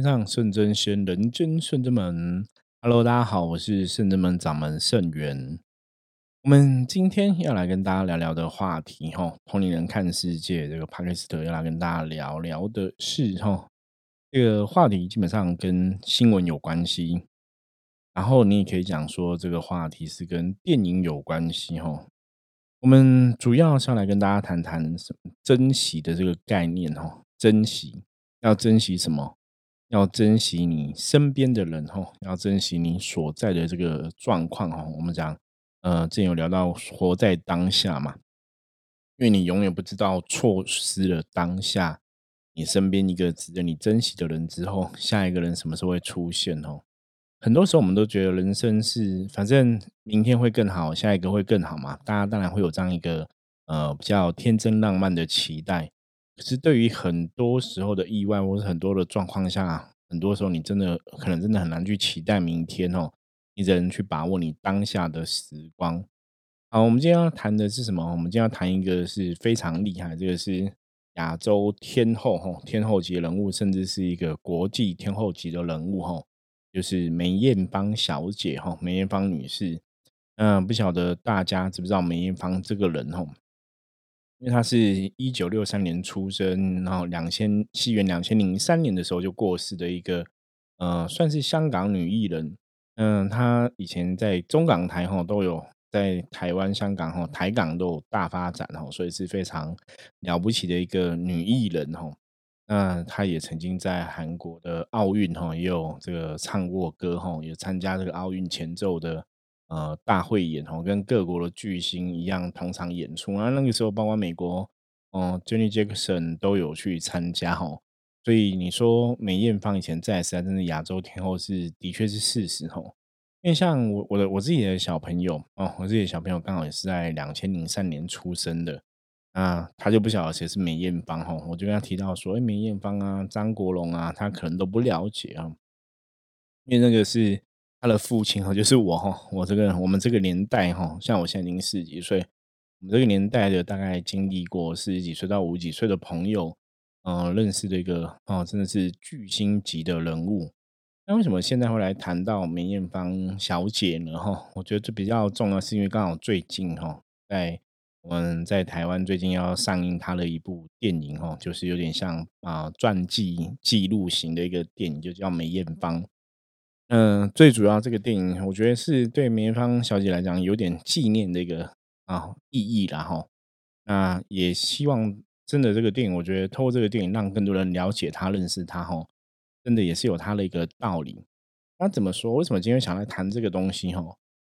天上圣真仙，人间圣真门。Hello，大家好，我是圣真门掌门圣元。我们今天要来跟大家聊聊的话题，哈，同龄人看世界。这个帕克斯特要来跟大家聊聊的是，哈，这个话题基本上跟新闻有关系。然后你也可以讲说，这个话题是跟电影有关系，哈。我们主要是要来跟大家谈谈什么珍惜的这个概念，哈，珍惜。要珍惜什么？要珍惜你身边的人哦，要珍惜你所在的这个状况哦。我们讲，呃，之前有聊到活在当下嘛，因为你永远不知道错失了当下你身边一个值得你珍惜的人之后，下一个人什么时候会出现哦？很多时候我们都觉得人生是反正明天会更好，下一个会更好嘛。大家当然会有这样一个呃比较天真浪漫的期待。可是，对于很多时候的意外，或是很多的状况下，很多时候你真的可能真的很难去期待明天哦。你只能去把握你当下的时光。好，我们今天要谈的是什么？我们今天要谈一个是非常厉害，这个是亚洲天后哈，天后级人物，甚至是一个国际天后级的人物哈，就是梅艳芳小姐哈，梅艳芳女士。嗯，不晓得大家知不知道梅艳芳这个人哈？因为他是一九六三年出生，然后两千西元两千零三年的时候就过世的一个，呃，算是香港女艺人。嗯，她以前在中港台哈都有在台湾、香港哈台港都有大发展哈，所以是非常了不起的一个女艺人哈。那她也曾经在韩国的奥运哈也有这个唱过歌哈，也参加这个奥运前奏的。呃，大会演哦，跟各国的巨星一样同场演出啊。那个时候，包括美国，哦，Jenny Jackson 都有去参加哦。所以你说梅艳芳以前在时代，真的亚洲天后是的确是事实哦。因为像我我的我自己的小朋友哦，我自己的小朋友刚好也是在两千零三年出生的啊，他就不晓得谁是梅艳芳哦。我就跟他提到说，哎，梅艳芳啊，张国荣啊，他可能都不了解啊，因为那个是。他的父亲哈，就是我哈，我这个我们这个年代哈，像我现在已经四十几岁，我们这个年代的大概经历过四十几岁到五十几岁的朋友，嗯，认识的一个哦，真的是巨星级的人物。那为什么现在会来谈到梅艳芳小姐呢？哈，我觉得这比较重要，是因为刚好最近哈，在我们在台湾最近要上映她的一部电影哈，就是有点像啊传记记录型的一个电影，就叫梅艳芳。嗯，最主要这个电影，我觉得是对梅艳芳小姐来讲有点纪念的一个啊意义啦哈。那也希望真的这个电影，我觉得透过这个电影让更多人了解她、认识她哈，真的也是有她的一个道理。那怎么说？为什么今天想来谈这个东西哈？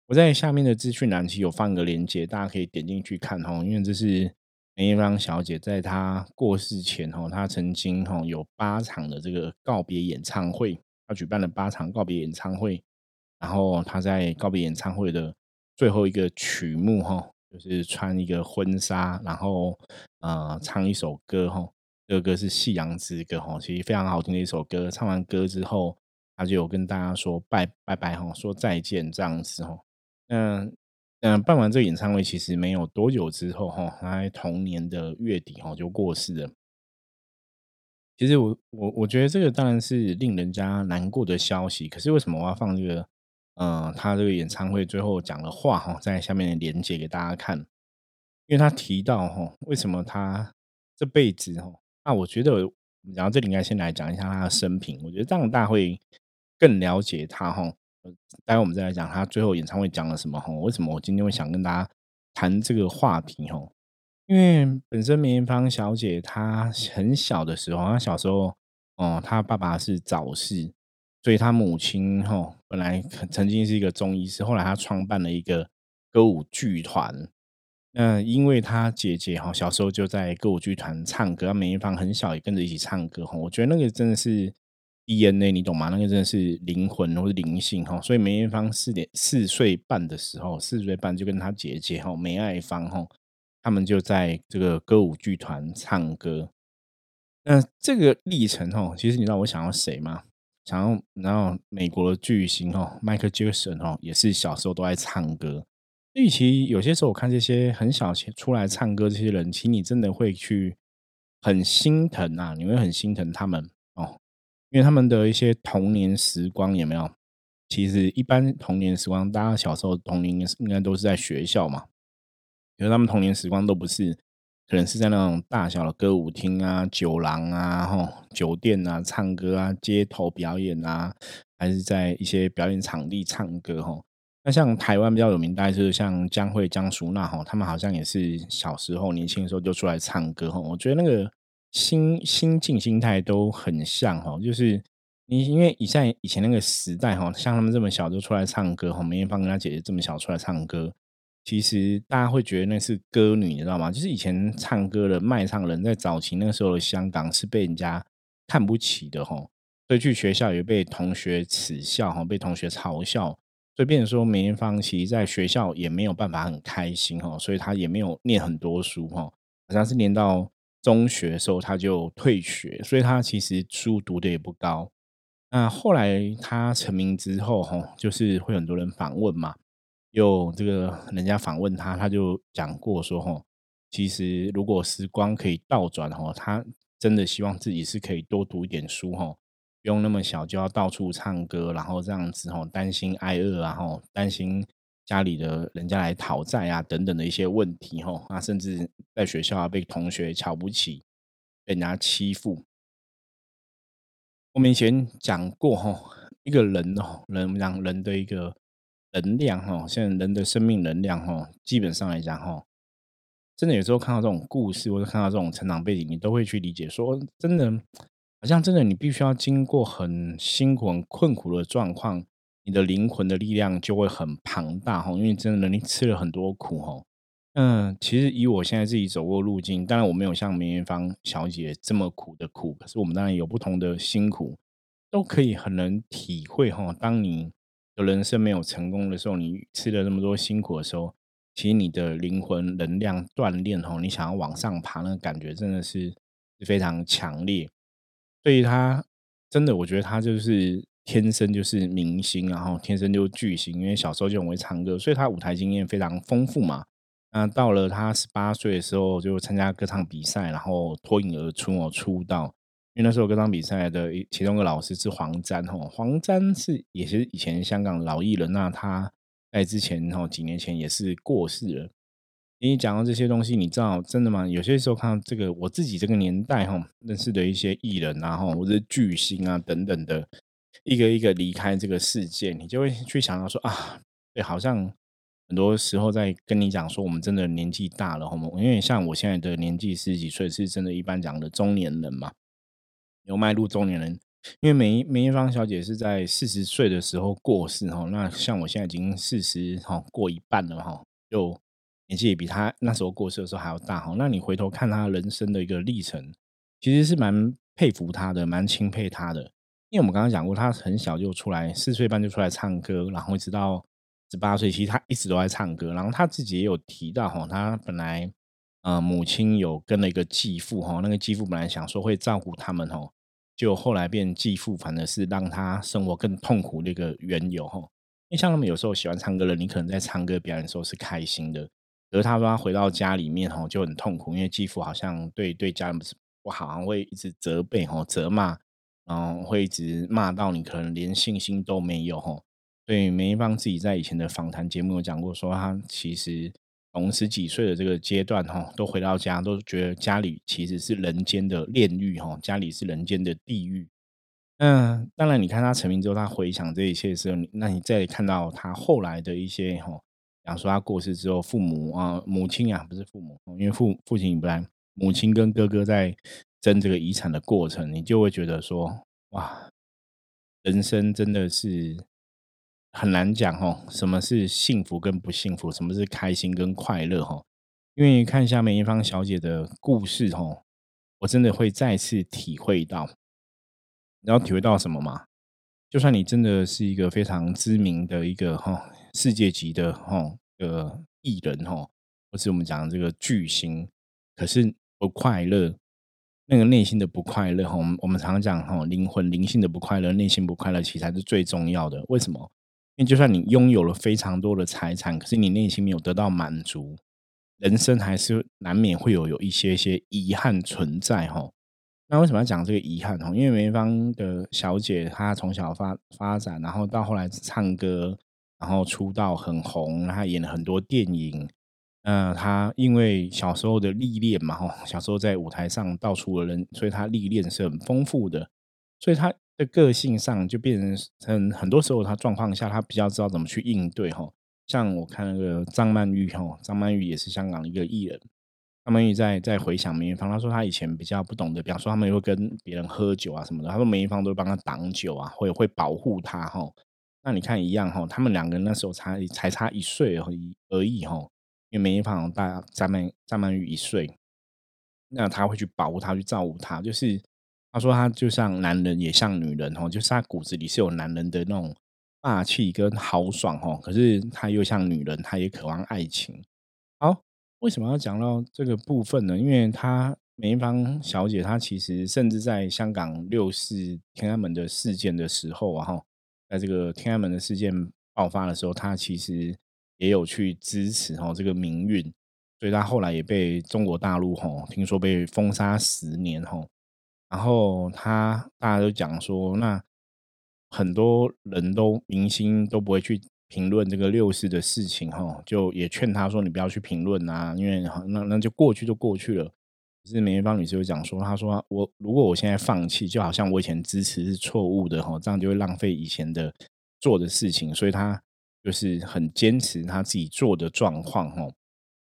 我在下面的资讯栏其实有放个链接，大家可以点进去看哈。因为这是梅艳芳小姐在她过世前哈，她曾经哈有八场的这个告别演唱会。他举办了八场告别演唱会，然后他在告别演唱会的最后一个曲目，哈，就是穿一个婚纱，然后呃唱一首歌，哈，这个歌是《夕阳之歌》，哈，其实非常好听的一首歌。唱完歌之后，他就有跟大家说拜拜拜，哈，说再见这样子，哈。嗯嗯，办完这个演唱会，其实没有多久之后，哈，他在同年的月底，哈，就过世了。其实我我我觉得这个当然是令人家难过的消息，可是为什么我要放这个？呃，他这个演唱会最后讲的话哈，在下面的连接给大家看，因为他提到哈，为什么他这辈子哈，那我觉得，然后这里应该先来讲一下他的生平，我觉得这样大家会更了解他哈。待会我们再来讲他最后演唱会讲了什么哈？为什么我今天会想跟大家谈这个话题哈？因为本身梅艳芳小姐她很小的时候，她小时候哦，她爸爸是早逝，所以她母亲哈本来曾经是一个中医师，后来她创办了一个歌舞剧团。那因为她姐姐哈小时候就在歌舞剧团唱歌，梅艳芳很小也跟着一起唱歌哈。我觉得那个真的是 DNA，你懂吗？那个真的是灵魂或者灵性哈。所以梅艳芳四点四岁半的时候，四岁半就跟她姐姐哈梅爱芳哈。他们就在这个歌舞剧团唱歌，那这个历程哦，其实你知道我想要谁吗？想要然后美国的巨星哦，迈克杰克逊哦，也是小时候都在唱歌。所其实有些时候我看这些很小出来唱歌这些人，其实你真的会去很心疼啊，你会很心疼他们哦，因为他们的一些童年时光有没有？其实一般童年时光，大家小时候童年应该都是在学校嘛，因为他们童年时光都不是，可能是在那种大小的歌舞厅啊、酒廊啊、吼酒店啊唱歌啊、街头表演啊，还是在一些表演场地唱歌吼。那像台湾比较有名，大概就是像江蕙、江淑娜吼，他们好像也是小时候年轻的时候就出来唱歌哈。我觉得那个心心境、心态都很像哈，就是你因为以在以前那个时代哈，像他们这么小就出来唱歌哈，梅艳芳跟她姐姐这么小出来唱歌，其实大家会觉得那是歌女，你知道吗？就是以前唱歌的卖唱人，在早期那个时候的香港是被人家看不起的哈，所以去学校也被同学耻笑哈，被同学嘲笑。所以，变成说梅艳芳其实在学校也没有办法很开心哈，所以她也没有念很多书哈，好像是念到中学的时候她就退学，所以她其实书读的也不高。那后来她成名之后哈，就是会很多人访问嘛，有这个人家访问他，他就讲过说吼，其实如果时光可以倒转哈，她真的希望自己是可以多读一点书哈。不用那么小就要到处唱歌，然后这样子吼，担心挨饿，然后担心家里的人家来讨债啊等等的一些问题吼，那甚至在学校啊被同学瞧不起，被人家欺负。我们以前讲过吼，一个人哦，人讲人的一个能量吼，现在人的生命能量吼，基本上来讲吼，真的有时候看到这种故事，或者看到这种成长背景，你都会去理解说，真的。好像真的，你必须要经过很辛苦、很困苦的状况，你的灵魂的力量就会很庞大哈。因为真的，你吃了很多苦哈。嗯，其实以我现在自己走过路径，当然我没有像梅艳芳小姐这么苦的苦，可是我们当然有不同的辛苦，都可以很能体会哈。当你的人生没有成功的时候，你吃了那么多辛苦的时候，其实你的灵魂能量锻炼哈，你想要往上爬，那个感觉真的是非常强烈。所以他真的，我觉得他就是天生就是明星，然后天生就巨星，因为小时候就很会唱歌，所以他舞台经验非常丰富嘛。那到了他十八岁的时候，就参加歌唱比赛，然后脱颖而出哦，出道。因为那时候歌唱比赛的其中一个老师是黄沾哦，黄沾是也是以前香港老艺人，那他在之前哦几年前也是过世了。你讲到这些东西，你知道真的吗？有些时候看到这个，我自己这个年代哈认识的一些艺人啊，哈或者巨星啊等等的，一个一个离开这个世界，你就会去想到说啊，对，好像很多时候在跟你讲说，我们真的年纪大了，哈，因为像我现在的年纪十几岁，是真的一般讲的中年人嘛，有迈入中年人。因为梅梅艳芳小姐是在四十岁的时候过世哈，那像我现在已经四十哈过一半了哈，就。年纪也比她那时候过世的时候还要大哈，那你回头看她人生的一个历程，其实是蛮佩服她的，蛮钦佩她的。因为我们刚刚讲过，她很小就出来，四岁半就出来唱歌，然后一直到十八岁，其实她一直都在唱歌。然后她自己也有提到哈，她本来呃母亲有跟了一个继父哈，那个继父本来想说会照顾他们哦，就后来变继父，反而是让他生活更痛苦的一个缘由哈。因为像他们有时候喜欢唱歌的，你可能在唱歌表演的时候是开心的。而他说他回到家里面哦就很痛苦，因为继父好像对对家人不是不好，会一直责备吼责骂，然后会一直骂到你可能连信心都没有吼。所以梅艳芳自己在以前的访谈节目有讲过，说他其实从十几岁的这个阶段哈，都回到家都觉得家里其实是人间的炼狱哈，家里是人间的地狱。嗯，当然你看他成名之后，他回想这一切的时候，那你再看到他后来的一些吼。讲说他过世之后，父母啊，母亲啊，不是父母，因为父父亲不然，母亲跟哥哥在争这个遗产的过程，你就会觉得说，哇，人生真的是很难讲哦，什么是幸福跟不幸福，什么是开心跟快乐哈？因为看下梅艳芳小姐的故事哈，我真的会再次体会到，你要体会到什么吗？就算你真的是一个非常知名的一个哈。世界级的哈个艺人哈，或是我们讲这个巨星，可是不快乐，那个内心的不快乐哈，我们我们常常讲哈，灵魂灵性的不快乐，内心不快乐，其实才是最重要的。为什么？因为就算你拥有了非常多的财产，可是你内心没有得到满足，人生还是难免会有有一些些遗憾存在哈。那为什么要讲这个遗憾哦？因为梅芳的小姐她从小发发展，然后到后来唱歌，然后出道很红，她演了很多电影。那她因为小时候的历练嘛，哈，小时候在舞台上到处的人，所以她历练是很丰富的。所以她的个性上就变成很很多时候，他状况下他比较知道怎么去应对哈。像我看那个张曼玉哈，张曼玉也是香港一个艺人。张曼玉在在回想梅艳芳，她说她以前比较不懂得，比方说他们会跟别人喝酒啊什么的，她说梅艳芳都会帮他挡酒啊，会会保护他哈。那你看一样哈，他们两个人那时候差才差一岁而已而已哈。因为梅艳芳大张曼张曼玉一岁，那他会去保护她，去照顾她。就是他说他就像男人，也像女人哦，就是他骨子里是有男人的那种霸气跟豪爽哦。可是他又像女人，他也渴望爱情。好，为什么要讲到这个部分呢？因为他梅艳芳小姐，她其实甚至在香港六四天安门的事件的时候啊，哈，在这个天安门的事件爆发的时候，她其实。也有去支持哦这个民运，所以她后来也被中国大陆吼听说被封杀十年吼，然后他大家都讲说，那很多人都明星都不会去评论这个六四的事情哈，就也劝他说你不要去评论啊，因为那那就过去就过去了。可是梅艳芳女士就讲说，她说我如果我现在放弃，就好像我以前支持是错误的哈，这样就会浪费以前的做的事情，所以她。就是很坚持他自己做的状况哈，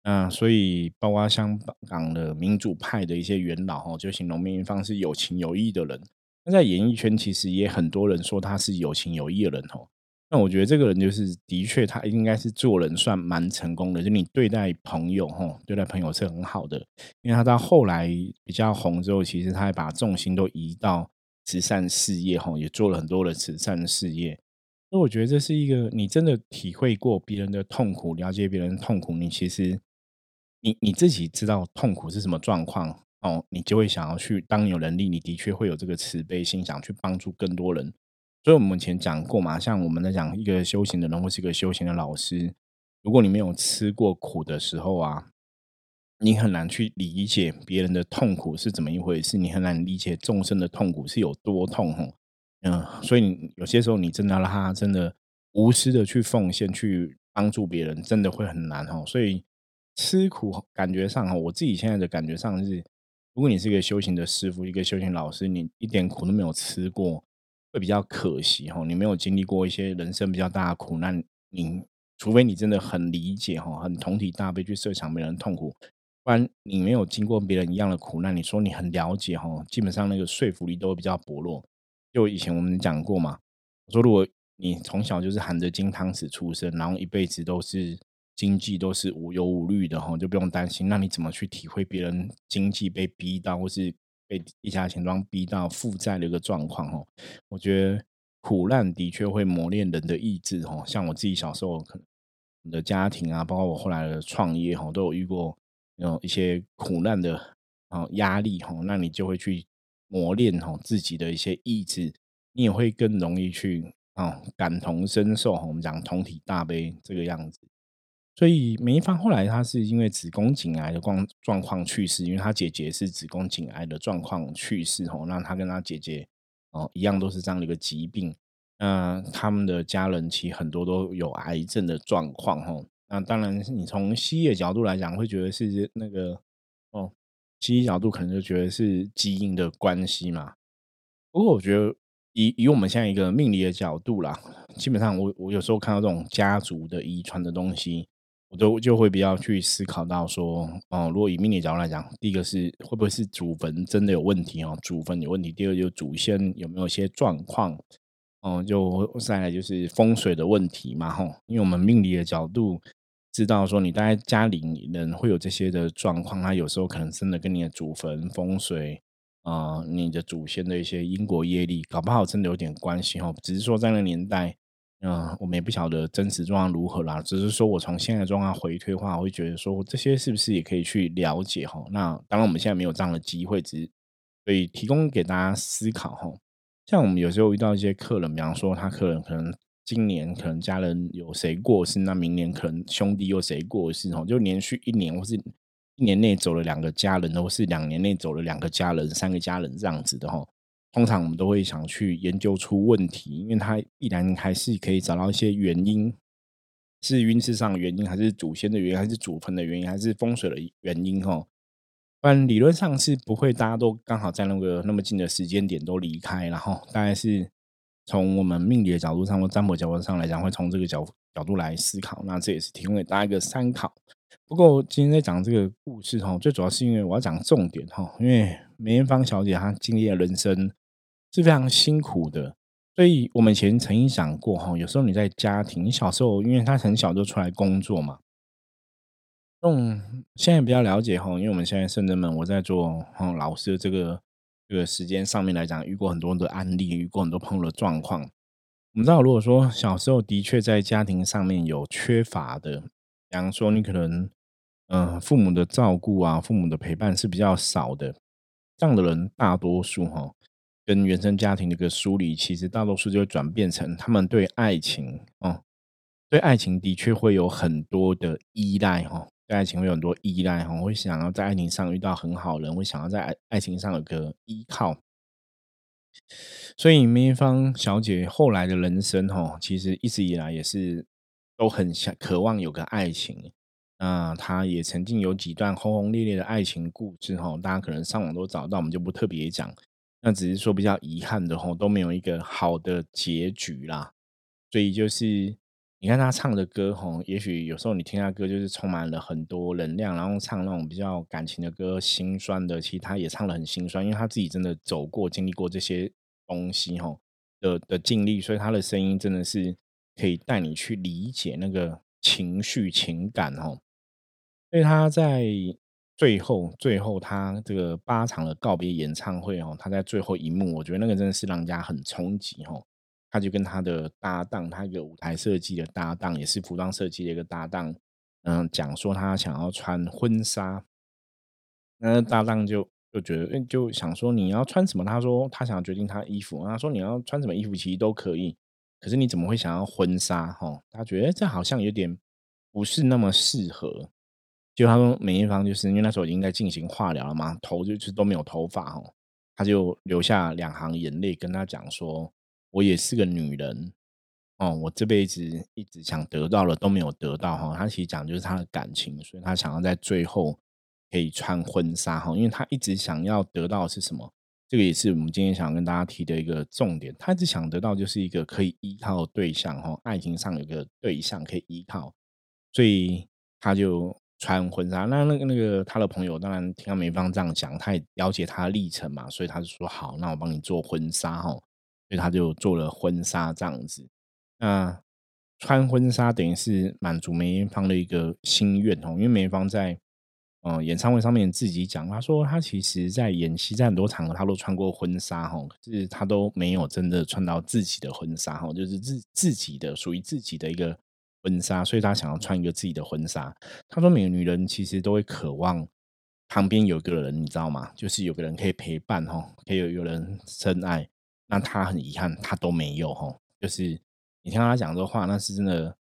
那所以包括香港的民主派的一些元老哈，就形容梅艳芳是有情有义的人。那在演艺圈其实也很多人说他是有情有义的人哦。那我觉得这个人就是的确他应该是做人算蛮成功的，就你对待朋友哈，对待朋友是很好的。因为他到后来比较红之后，其实他还把重心都移到慈善事业吼，也做了很多的慈善事业。那我觉得这是一个你真的体会过别人的痛苦，了解别人痛苦，你其实你你自己知道痛苦是什么状况哦，你就会想要去。当有能力，你的确会有这个慈悲心，想去帮助更多人。所以我们以前讲过嘛，像我们在讲一个修行的人或是一个修行的老师，如果你没有吃过苦的时候啊，你很难去理解别人的痛苦是怎么一回事，你很难理解众生的痛苦是有多痛吼。嗯，所以有些时候你真的让他真的无私的去奉献、去帮助别人，真的会很难哦。所以吃苦感觉上哈，我自己现在的感觉上是，如果你是一个修行的师傅、一个修行老师，你一点苦都没有吃过，会比较可惜哈。你没有经历过一些人生比较大的苦难，你除非你真的很理解哈，很同体大悲去设想别人痛苦，不然你没有经过别人一样的苦难，你说你很了解哈，基本上那个说服力都会比较薄弱。就以前我们讲过嘛，我说如果你从小就是含着金汤匙出生，然后一辈子都是经济都是无忧无虑的哈，就不用担心。那你怎么去体会别人经济被逼到，或是被一家钱庄逼到负债的一个状况哈？我觉得苦难的确会磨练人的意志哈。像我自己小时候可能的家庭啊，包括我后来的创业哈，都有遇过有一些苦难的啊压力哈，那你就会去。磨练哈自己的一些意志，你也会更容易去啊感同身受哈。我们讲同体大悲这个样子，所以梅艳芳后来她是因为子宫颈癌的状状况去世，因为她姐姐是子宫颈癌的状况去世哦。那她跟她姐姐哦一样都是这样的一个疾病，那他们的家人其实很多都有癌症的状况哦。那当然你从西医的角度来讲，会觉得是那个哦。西医角度可能就觉得是基因的关系嘛，不过我觉得以以我们现在一个命理的角度啦，基本上我我有时候看到这种家族的遗传的东西，我都就会比较去思考到说，哦，如果以命理角度来讲，第一个是会不会是祖坟真的有问题哦，祖坟有问题；第二就是祖先有没有一些状况，哦，就再来就是风水的问题嘛，吼，因为我们命理的角度。知道说你大概家里人会有这些的状况，他有时候可能真的跟你的祖坟风水啊，你的祖先的一些因果业力，搞不好真的有点关系哦。只是说在那个年代，嗯，我们也不晓得真实状况如何啦。只是说我从现在的状况回推的话，我会觉得说这些是不是也可以去了解哈？那当然我们现在没有这样的机会，只是所以提供给大家思考哈。像我们有时候遇到一些客人，比方说他客人可能。今年可能家人有谁过世，那明年可能兄弟又谁过世，哦，就连续一年或是一年内走了两个家人，或是两年内走了两个家人、三个家人这样子的哈。通常我们都会想去研究出问题，因为它必然还是可以找到一些原因，是运势上的原因，还是祖先的原因，还是祖坟的原因，还是风水的原因哈。不然理论上是不会，大家都刚好在那个那么近的时间点都离开，然后大概是从我们命理的角度上或占卜角度上来讲，会从这个角角度来思考。那这也是提供给大家一个参考。不过今天在讲这个故事哈，最主要是因为我要讲重点哈，因为梅艳芳小姐她经历了人生是非常辛苦的，所以我们以前曾经讲过哈，有时候你在家庭，你小时候因为他很小就出来工作嘛。嗯，现在比较了解哈，因为我们现在圣人们，我在做哈老师的这个这个时间上面来讲，遇过很多的案例，遇过很多朋友的状况。我们知道，如果说小时候的确在家庭上面有缺乏的，比方说你可能嗯父母的照顾啊，父母的陪伴是比较少的，这样的人大多数哈，跟原生家庭的一个梳理，其实大多数就会转变成他们对爱情哦，对爱情的确会有很多的依赖哈。对爱情会有很多依赖哈，会想要在爱情上遇到很好人，会想要在爱爱情上有个依靠。所以梅艳芳小姐后来的人生哈，其实一直以来也是都很想渴望有个爱情。那她也曾经有几段轰轰烈烈的爱情故事哈，大家可能上网都找到，我们就不特别讲。那只是说比较遗憾的哈，都没有一个好的结局啦。所以就是。你看他唱的歌，吼，也许有时候你听他歌就是充满了很多能量，然后唱那种比较感情的歌，心酸的，其实他也唱的很心酸，因为他自己真的走过、经历过这些东西，吼的的经历，所以他的声音真的是可以带你去理解那个情绪、情感，吼。所以他在最后、最后他这个八场的告别演唱会，哦，他在最后一幕，我觉得那个真的是让人家很冲击，哦。他就跟他的搭档，他一个舞台设计的搭档，也是服装设计的一个搭档，嗯，讲说他想要穿婚纱，那搭档就就觉得，就想说你要穿什么？他说他想要决定他衣服，他说你要穿什么衣服其实都可以，可是你怎么会想要婚纱？哈，他觉得这好像有点不是那么适合。就他说梅艳芳就是因为那时候已经在进行化疗了嘛，头就是都没有头发，哈，他就流下两行眼泪跟他讲说。我也是个女人，哦，我这辈子一直想得到了都没有得到哈。他其实讲就是他的感情，所以他想要在最后可以穿婚纱哈，因为他一直想要得到是什么？这个也是我们今天想跟大家提的一个重点。他一直想得到就是一个可以依靠的对象哈，爱情上有个对象可以依靠，所以他就穿婚纱。那那个那个他的朋友当然听到梅芳这样讲，他也了解他的历程嘛，所以他就说好，那我帮你做婚纱哈。所以他就做了婚纱这样子，那穿婚纱等于是满足梅艳芳的一个心愿哦。因为梅艳芳在嗯演唱会上面自己讲，他说他其实在演戏在很多场合他都穿过婚纱哈，可是他都没有真的穿到自己的婚纱哈，就是自自己的属于自己的一个婚纱，所以她想要穿一个自己的婚纱。她说每个女人其实都会渴望旁边有个人，你知道吗？就是有个人可以陪伴哈，可以有有人深爱。那她很遗憾，她都没有哈。就是你听她讲这话，那是真的，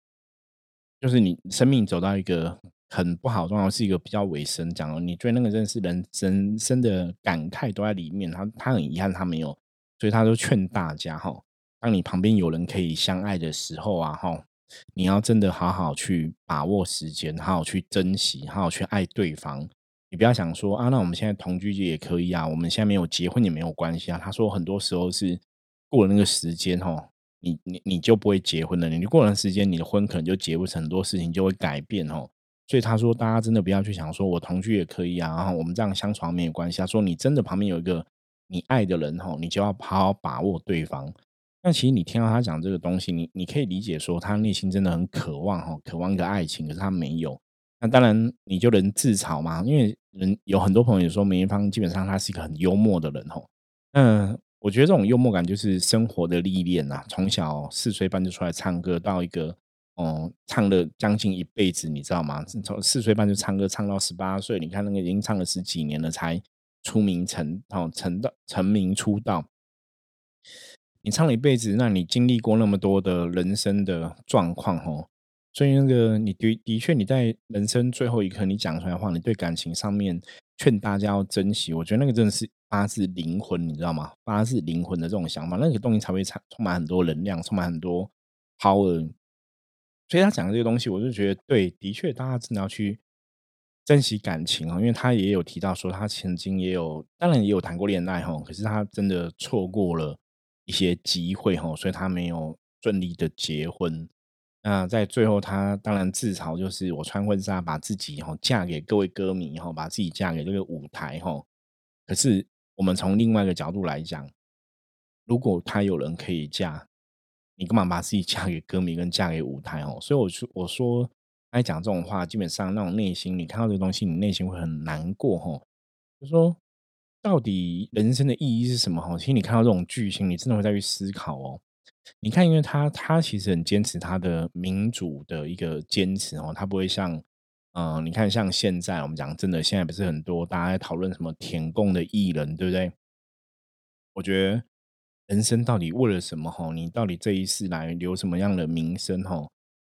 就是你生命走到一个很不好状况，是一个比较尾声。讲你对那个真的是人人生的感慨都在里面。他他很遗憾，他没有，所以他都劝大家哈，当你旁边有人可以相爱的时候啊，哈，你要真的好好去把握时间，好好去珍惜，好好去爱对方。你不要想说啊，那我们现在同居也可以啊，我们现在没有结婚也没有关系啊。他说很多时候是过了那个时间哦，你你你就不会结婚了。你过了时间，你的婚可能就结不成，很多事情就会改变哦。所以他说，大家真的不要去想说我同居也可以啊，然后我们这样相处没有关系。他说你真的旁边有一个你爱的人哦，你就要好好把握对方。那其实你听到他讲这个东西，你你可以理解说他内心真的很渴望哈，渴望一个爱情，可是他没有。那当然，你就能自嘲嘛？因为人有很多朋友说梅艳芳基本上她是一个很幽默的人哈。嗯，我觉得这种幽默感就是生活的历练呐。从小四岁半就出来唱歌，到一个哦唱了将近一辈子，你知道吗？从四岁半就唱歌，唱到十八岁，你看那个已经唱了十几年了，才出名成哦成的成名出道。你唱了一辈子，那你经历过那么多的人生的状况哦。所以那个你的的确你在人生最后一刻你讲出来的话，你对感情上面劝大家要珍惜，我觉得那个真的是发自灵魂，你知道吗？发自灵魂的这种想法，那个东西才会充充满很多能量，充满很多 power。所以他讲的这个东西，我就觉得对，的确大家真的要去珍惜感情啊，因为他也有提到说，他曾经也有，当然也有谈过恋爱哈，可是他真的错过了一些机会哈，所以他没有顺利的结婚。那在最后，他当然自嘲，就是我穿婚纱把自己哈嫁给各位歌迷哈，把自己嫁给这个舞台哈。可是我们从另外一个角度来讲，如果他有人可以嫁，你干嘛把自己嫁给歌迷跟嫁给舞台哦？所以我说，我说爱讲这种话，基本上那种内心，你看到这个东西，你内心会很难过哈。就说到底人生的意义是什么哈？其实你看到这种剧情，你真的会再去思考哦。你看，因为他他其实很坚持他的民主的一个坚持哦，他不会像，嗯，你看像现在我们讲真的，现在不是很多大家在讨论什么舔共的艺人，对不对？我觉得人生到底为了什么？哈，你到底这一世来留什么样的名声？哈，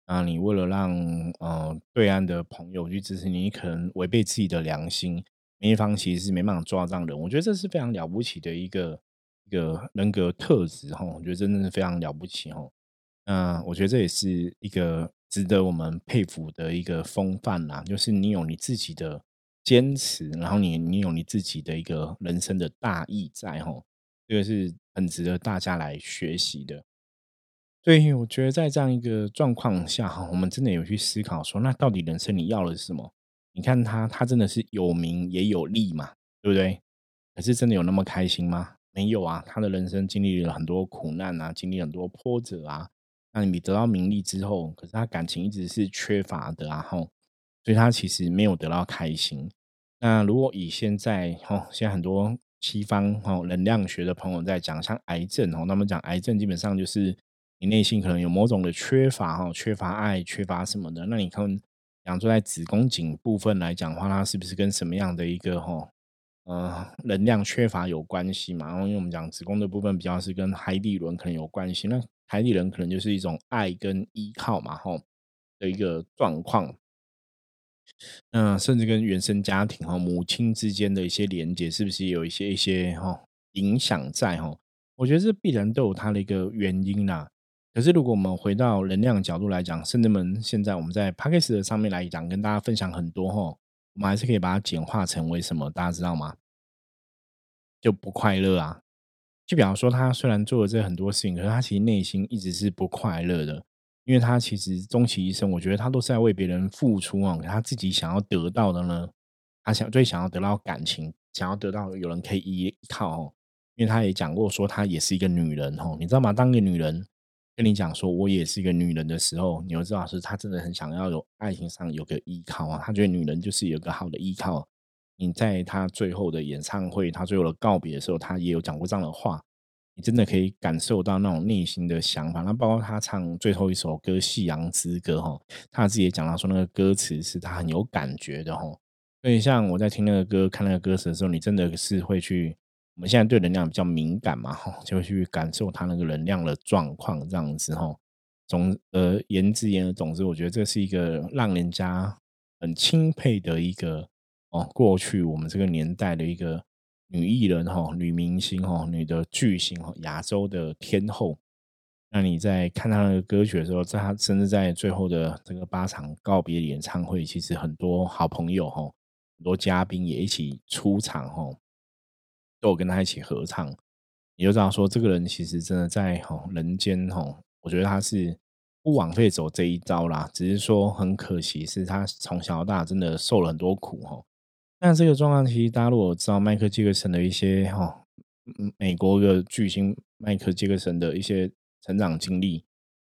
啊，你为了让呃对岸的朋友去支持你，你可能违背自己的良心，另一方其实是没办法做到这样的人。我觉得这是非常了不起的一个。一个人格特质哈，我觉得真的是非常了不起哈。那我觉得这也是一个值得我们佩服的一个风范啦，就是你有你自己的坚持，然后你你有你自己的一个人生的大义在哈，这个是很值得大家来学习的。所以我觉得在这样一个状况下哈，我们真的有去思考说，那到底人生你要的是什么？你看他，他真的是有名也有利嘛，对不对？可是真的有那么开心吗？没有啊，他的人生经历了很多苦难啊，经历很多波折啊。那你得到名利之后，可是他感情一直是缺乏的啊，吼，所以他其实没有得到开心。那如果以现在，吼，现在很多西方吼能量学的朋友在讲，像癌症吼，他们讲癌症基本上就是你内心可能有某种的缺乏，哈，缺乏爱，缺乏什么的。那你看，讲说在子宫颈部分来讲的话，它是不是跟什么样的一个吼？呃，能量缺乏有关系嘛？然后因为我们讲子宫的部分比较是跟海底轮可能有关系，那海底轮可能就是一种爱跟依靠嘛，吼的一个状况。那甚至跟原生家庭哈母亲之间的一些连接，是不是有一些一些哈影响在哈？我觉得这必然都有它的一个原因啦。可是如果我们回到能量角度来讲，甚至们现在我们在 p a c k a g e 的上面来讲，跟大家分享很多哈。我们还是可以把它简化成为什么？大家知道吗？就不快乐啊！就比方说，他虽然做了这很多事情，可是他其实内心一直是不快乐的，因为他其实终其一生，我觉得他都是在为别人付出啊。他自己想要得到的呢，他想最想要得到感情，想要得到有人可以依靠哦。因为他也讲过说，他也是一个女人哦，你知道吗？当一个女人。跟你讲说，我也是一个女人的时候，你就知道是她真的很想要有爱情上有个依靠啊。她觉得女人就是有个好的依靠。你在她最后的演唱会，她最后的告别的时候，她也有讲过这样的话。你真的可以感受到那种内心的想法。那包括她唱最后一首歌《夕阳之歌》哈，她自己也讲到说，那个歌词是她很有感觉的哈。所以像我在听那个歌、看那个歌词的时候，你真的是会去。我们现在对能量比较敏感嘛，吼，就会去感受它那个能量的状况，这样子吼。总呃言之言的总之，我觉得这是一个让人家很钦佩的一个哦，过去我们这个年代的一个女艺人哈，女明星哈，女的巨星哈，亚洲的天后。那你在看她的歌曲的时候，在她甚至在最后的这个八场告别演唱会，其实很多好朋友哈，很多嘉宾也一起出场哈。都有跟他一起合唱，你就知道说这个人其实真的在哈人间哈，我觉得他是不枉费走这一招啦。只是说很可惜，是他从小到大真的受了很多苦哈。那这个状况其实大家如果知道迈克杰克森的一些哈，美国的巨星迈克杰克森的一些成长经历，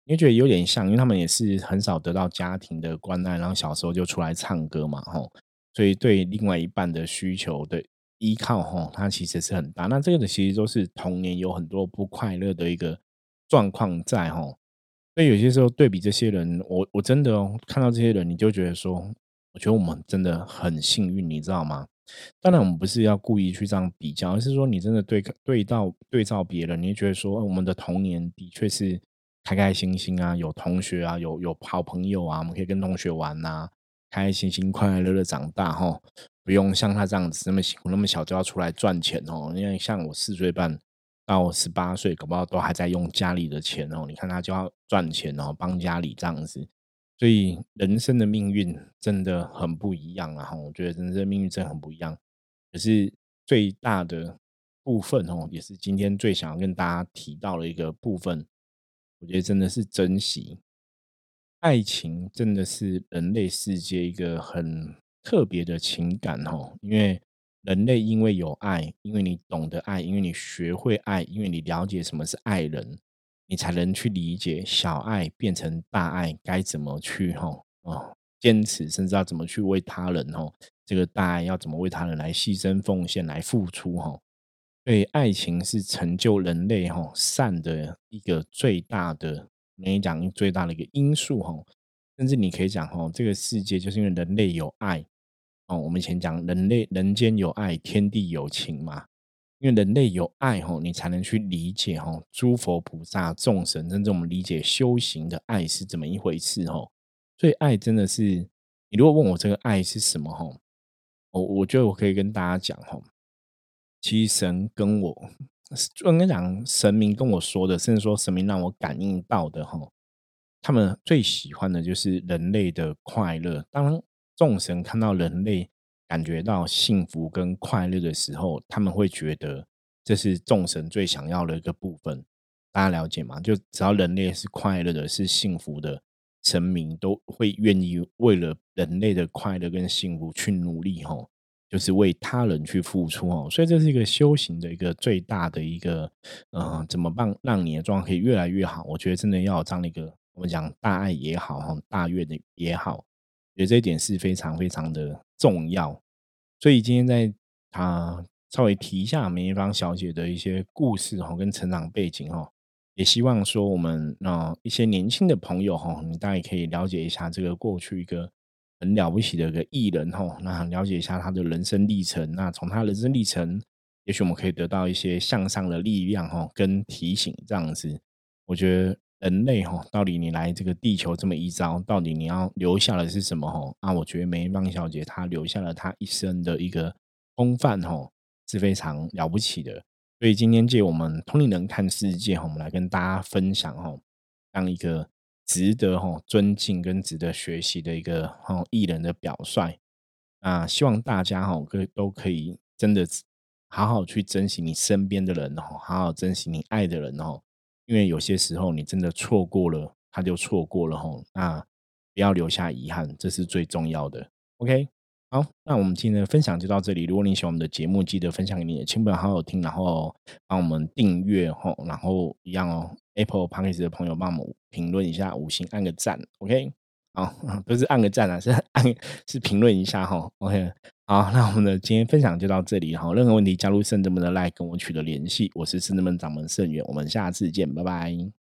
你会觉得有点像，因为他们也是很少得到家庭的关爱，然后小时候就出来唱歌嘛，吼，所以对另外一半的需求的。依靠哈，它其实是很大。那这个其实都是童年有很多不快乐的一个状况在哈。所以有些时候对比这些人，我我真的哦看到这些人，你就觉得说，我觉得我们真的很幸运，你知道吗？当然我们不是要故意去这样比较，而是说你真的对对到对照别人，你觉得说我们的童年的确是开开心心啊，有同学啊，有有好朋友啊，我们可以跟同学玩呐，开开心心、快快乐乐长大哈，不用像他这样子那么辛苦，那么小就要出来赚钱哦。因为像我四岁半到十八岁，搞不好都还在用家里的钱哦。你看他就要赚钱哦，帮家里这样子，所以人生的命运真的很不一样啊！我觉得人生的命运真的很不一样，可是最大的部分哦，也是今天最想要跟大家提到的一个部分。我觉得真的是珍惜爱情，真的是人类世界一个很特别的情感哦。因为人类因为有爱，因为你懂得爱，因为你学会爱，因为你了解什么是爱人，你才能去理解小爱变成大爱该怎么去哈哦坚持，甚至要怎么去为他人哦这个大爱要怎么为他人来牺牲奉献来付出哈。对，爱情是成就人类哈善的一个最大的，可以讲最大的一个因素哈。甚至你可以讲哈，这个世界就是因为人类有爱哦。我们以前讲人类人间有爱，天地有情嘛。因为人类有爱吼，你才能去理解吼诸佛菩萨众神，甚至我们理解修行的爱是怎么一回事吼。所以爱真的是，你如果问我这个爱是什么吼，我我觉得我可以跟大家讲吼。其实神跟我，我跟你讲，神明跟我说的，甚至说神明让我感应到的吼，他们最喜欢的就是人类的快乐。当然众神看到人类感觉到幸福跟快乐的时候，他们会觉得这是众神最想要的一个部分。大家了解吗？就只要人类是快乐的、是幸福的，神明都会愿意为了人类的快乐跟幸福去努力哈。就是为他人去付出哦，所以这是一个修行的一个最大的一个，呃，怎么办让你的状况可以越来越好？我觉得真的要有这样的一个，我们讲大爱也好哈，大愿的也好，觉得这一点是非常非常的重要。所以今天在他稍微提一下梅艳芳小姐的一些故事哈，跟成长背景哈，也希望说我们啊一些年轻的朋友哈，你大概可以了解一下这个过去一个。很了不起的一个艺人哈，那了解一下他的人生历程。那从他人生历程，也许我们可以得到一些向上的力量哈，跟提醒这样子。我觉得人类哈，到底你来这个地球这么一遭，到底你要留下的是什么哈？啊，我觉得梅芳小姐她留下了她一生的一个风范哈，是非常了不起的。所以今天借我们通灵人看世界哈，我们来跟大家分享哈，当一个。值得哈尊敬跟值得学习的一个哈艺人的表率啊，希望大家哈可都可以真的好好去珍惜你身边的人哦，好好珍惜你爱的人哦，因为有些时候你真的错过了，他就错过了吼，那不要留下遗憾，这是最重要的。OK。好，那我们今天的分享就到这里。如果你喜欢我们的节目，记得分享给你的亲朋好友听，然后帮我们订阅吼，然后一样哦，Apple Podcast 的朋友帮我们评论一下，五星按个赞，OK？好，不是按个赞啊，是按是评论一下哈，OK？好，那我们的今天分享就到这里哈。任何问题加入圣人们的 Like 跟我取得联系，我是圣人们掌门圣元，我们下次见，拜拜。